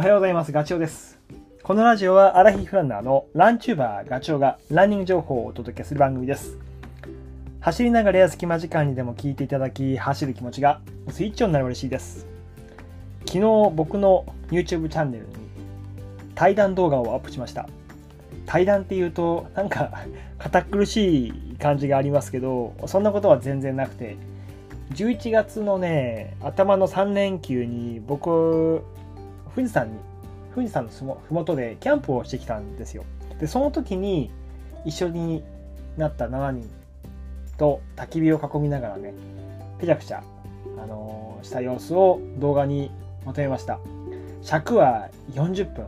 おはようございます。ガチョウです。このラジオはアラヒフランナーのランチューバーガチョウがランニング情報をお届けする番組です。走りながらや隙間時間にでも聞いていただき、走る気持ちがスイッチオンになる嬉しいです。昨日僕の YouTube チャンネルに対談動画をアップしました。対談っていうとなんか堅苦しい感じがありますけど、そんなことは全然なくて、11月のね、頭の3連休に僕、富士山に、富士山のふもとでキャンプをしてきたんですよ。で、その時に一緒になった7人と焚き火を囲みながらね、ぺちゃくちゃ、あのーした様子を動画にまとめました。尺は40分。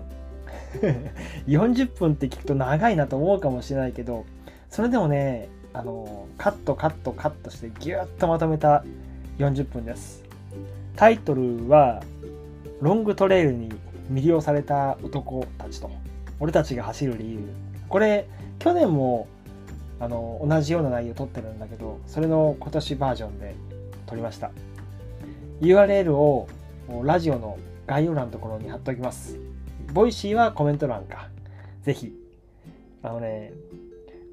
40分って聞くと長いなと思うかもしれないけど、それでもね、あのーカットカットカットしてギュッとまとめた40分です。タイトルは、ロングトレイルに魅了された男たちと、俺たちが走る理由。これ、去年も、あの、同じような内容撮ってるんだけど、それの今年バージョンで撮りました。URL をラジオの概要欄のところに貼っておきます。ボイシーはコメント欄か。ぜひ。あのね、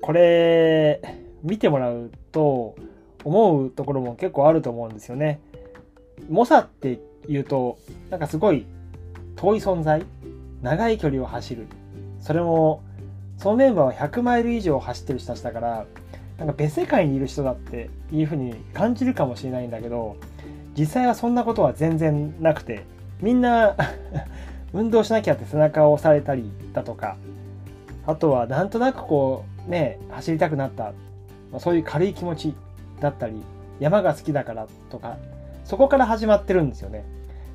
これ、見てもらうと、思うところも結構あると思うんですよね。猛者って言うと、なんかすごい遠い存在長い距離を走る。それも、そのメンバーは100マイル以上走ってる人たちだから、なんか別世界にいる人だっていうふうに感じるかもしれないんだけど、実際はそんなことは全然なくて、みんな 運動しなきゃって背中を押されたりだとか、あとはなんとなくこうね、走りたくなった、まあそういう軽い気持ちだったり、山が好きだからとか、そこから始まってるんですよね。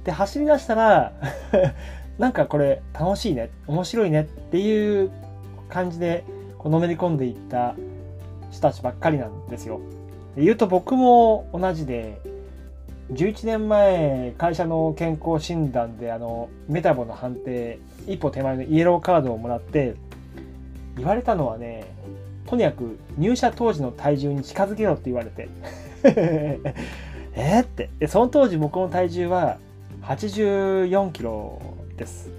で、走り出したら、なんかこれ楽しいね、面白いねっていう感じでこうのめり込んでいった人たちばっかりなんですよ。で言うと僕も同じで、11年前会社の健康診断であのメタボの判定一歩手前のイエローカードをもらって言われたのはねとにかく入社当時の体重に近づけろって言われて えーって。でその当時僕の体重は84キロです。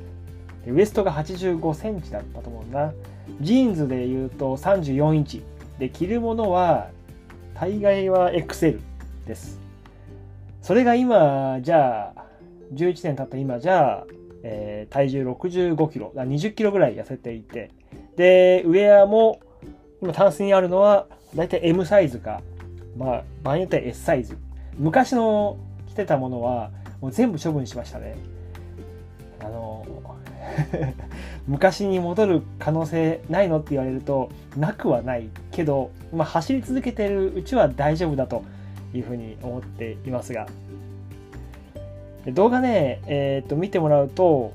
でウエストが85センチだったと思うな。ジーンズで言うと34インチ。で着るものは大概は XL です。それが今じゃあ11年経った今じゃあ、えー体重65キロ。20キロぐらい痩せていて。でウェアも今タンスにあるのはだいたい M サイズか。まあ場合によっては S サイズ。昔の着てたものはもう全部処分しましたね。あの 昔に戻る可能性ないのって言われるとなくはないけど、まあ、走り続けてるうちは大丈夫だというふうに思っていますが。動画ね、えー、と見てもらうと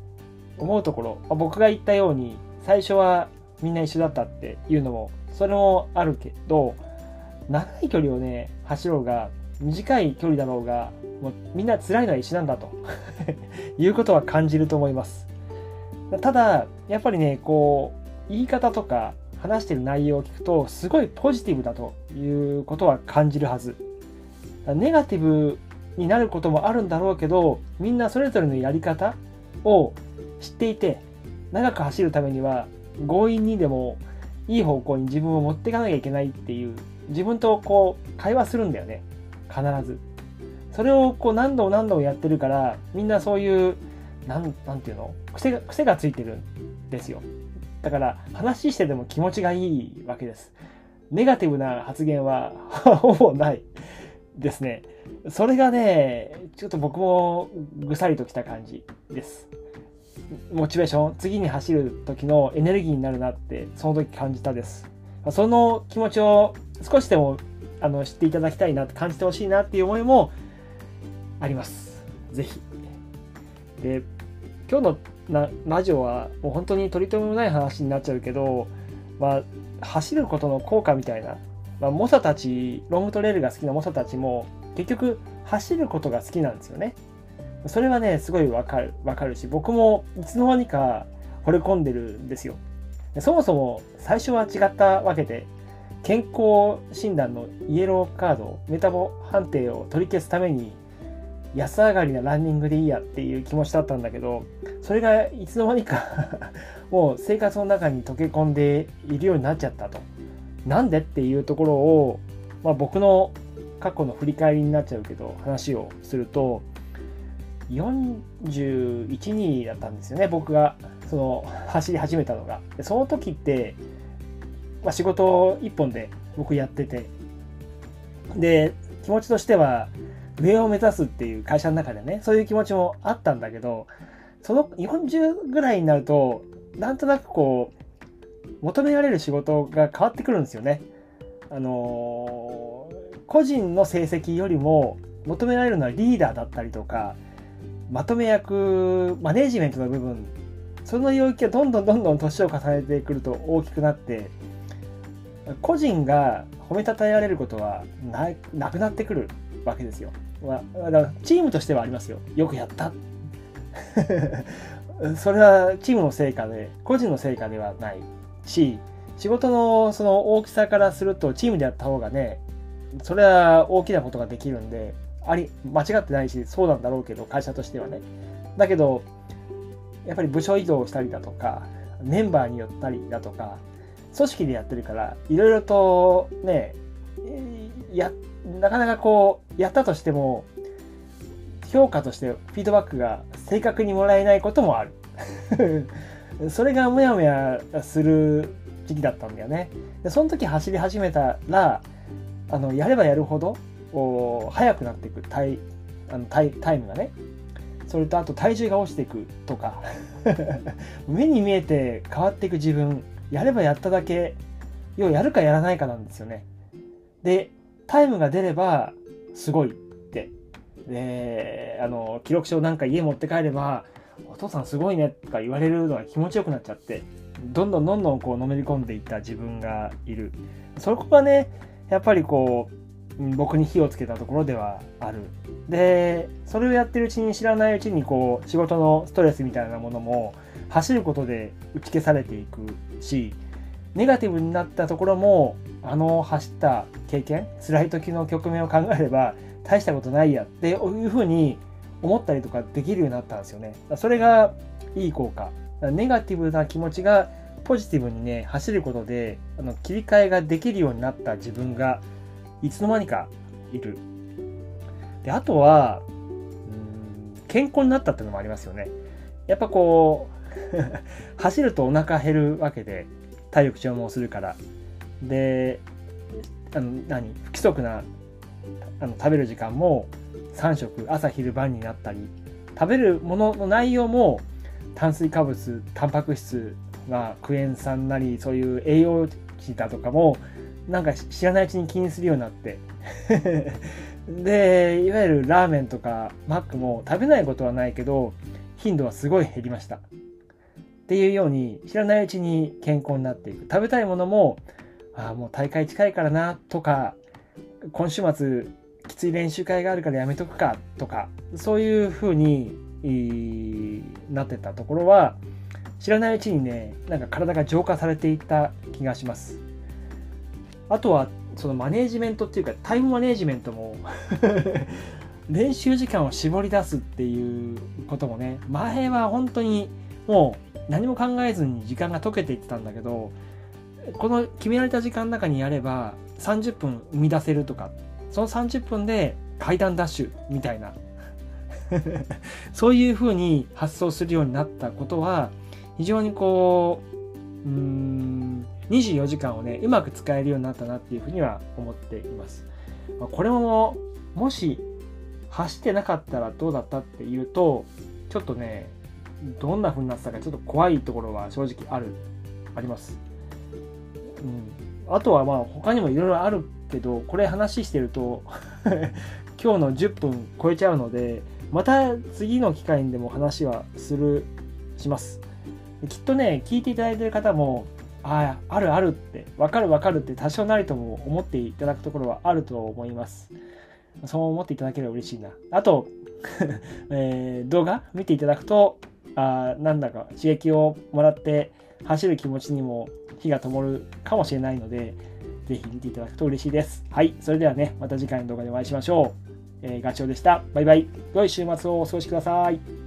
思うところ。僕が言ったように最初はみんな一緒だったっていうのもそれもあるけど長い距離をね走ろうが短い距離だろうがもうみんな辛いのは一緒なんだと。いうことは感じると思います。ただやっぱりねこう言い方とか話してる内容を聞くとすごいポジティブだということは感じるはず。ネガティブになることもあるんだろうけどみんなそれぞれのやり方を知っていて長く走るためには強引にでもいい方向に自分を持っていかなきゃいけないっていう自分とこう会話するんだよね。必ず。それをこう何度も何度もやってるからみんなそういうなんなんていうの？癖が癖がついてるんですよ。だから話してても気持ちがいいわけです。ネガティブな発言は ほぼないですね。それがねちょっと僕もぐさりときた感じです。モチベーション次に走る時のエネルギーになるなってその時感じたです。その気持ちを少しでもあの知っていただきたいなって感じてほしいなっていう思いもあります。ぜひ。で今日のなラジオはもう本当に取り留めもない話になっちゃうけど、まあ、走ることの効果みたいな、まあ、猛者たちロングトレイルが好きな猛者たちも結局走ることが好きなんですよね。それはねすごいわかるわかるし僕もいつの間にか惚れ込んでるんですよ。そもそも最初は違ったわけで健康診断のイエローカードメタボ判定を取り消すために安上がりなランニングでいいやっていう気持ちだったんだけどそれがいつの間にか もう生活の中に溶け込んでいるようになっちゃったと。なんでっていうところを、まあ、僕の過去の振り返りになっちゃうけど話をすると41、2だったんですよね僕がその走り始めたのが。その時って、まあ、仕事一本で僕やっててで気持ちとしては上を目指すっていう会社の中でねそういう気持ちもあったんだけどその40ぐらいになるとなんとなくこう求められる仕事が変わってくるんですよね。あのー、個人の成績よりも求められるのはリーダーだったりとかまとめ役マネージメントの部分その領域がどんどんどんどん年を重ねてくると大きくなって個人が褒めたたえられることはなくなってくるわけですよ。だからチームとしてはありますよ。よくやった それはチームの成果で個人の成果ではないし仕事のその大きさからするとチームでやった方がねそれは大きなことができるんであり間違ってないしそうなんだろうけど会社としてはねだけどやっぱり部署移動したりだとかメンバーによったりだとか組織でやってるからいろいろとねやなかなかこうやったとしても評価としてフィードバックが正確にもらえないこともある。それがモヤモヤする時期だったんだよね。でその時走り始めたらあのやればやるほど速くなっていくタイあのタイタイムがねそれとあと体重が落ちていくとか 目に見えて変わっていく自分。やればやっただけ要はやるかやらないかなんですよね。でタイムが出ればすごいって。であの記録書なんか家持って帰ればお父さんすごいねとか言われるのが気持ちよくなっちゃってどんどんどんどんこうのめり込んでいった自分がいる。そこがねやっぱりこう僕に火をつけたところではある。で、それをやってるうちに知らないうちにこう仕事のストレスみたいなものも走ることで打ち消されていくし、ネガティブになったところもあの走った経験、辛い時の局面を考えれば大したことないやっていうふうに思ったりとかできるようになったんですよね。それがいい効果。ネガティブな気持ちがポジティブにね、走ることであの切り替えができるようになった自分がいつの間にかいる。で、あとは、うん健康になったっていうのもありますよね。やっぱこう 走るとお腹減るわけで、体力消耗するから。で、あの何不規則なあの食べる時間も3食朝昼晩になったり食べるものの内容も炭水化物タンパク質がクエン酸なりそういう栄養値だとかもなんか知らないうちに気にするようになって。でいわゆるラーメンとかマックも食べないことはないけど頻度はすごい減りました。っていうように知らないうちに健康になっていく。食べたいものもああもう大会近いからなとか今週末きつい練習会があるからやめとくかとかそういうふうになってたところは知らないうちにねなんか体が浄化されていった気がします。あとはそのマネージメントっていうかタイムマネージメントも 練習時間を絞り出すっていうこともね前は本当にもう何も考えずに時間が解けていってたんだけどこの決められた時間の中にやれば30分生み出せるとかその30分で階段ダッシュみたいな そういうふうに発想するようになったことは非常にこうーん24時間をね、うまく使えるようになったなっていうふうには思っています。まこれも、もし走ってなかったらどうだったっていうと、ちょっとね、どんな風になってたかちょっと怖いところは正直ある、あります。うん。あとはまあ他にもいろいろあるけど、これ話してると 今日の10分超えちゃうので、また次の機会にでも話はする、します。きっとね、聞いていただいてる方も、ああ、あるあるって、わかるわかるって多少なりとも思っていただくところはあると思います。そう思っていただければ嬉しいな。あと、えー、動画見ていただくと、あなんだか刺激をもらって走る気持ちにも火が灯るかもしれないので、ぜひ見ていただくと嬉しいです。はい、それではね、また次回の動画でお会いしましょう。えーガチョウでした。バイバイ。良い週末をお過ごしください。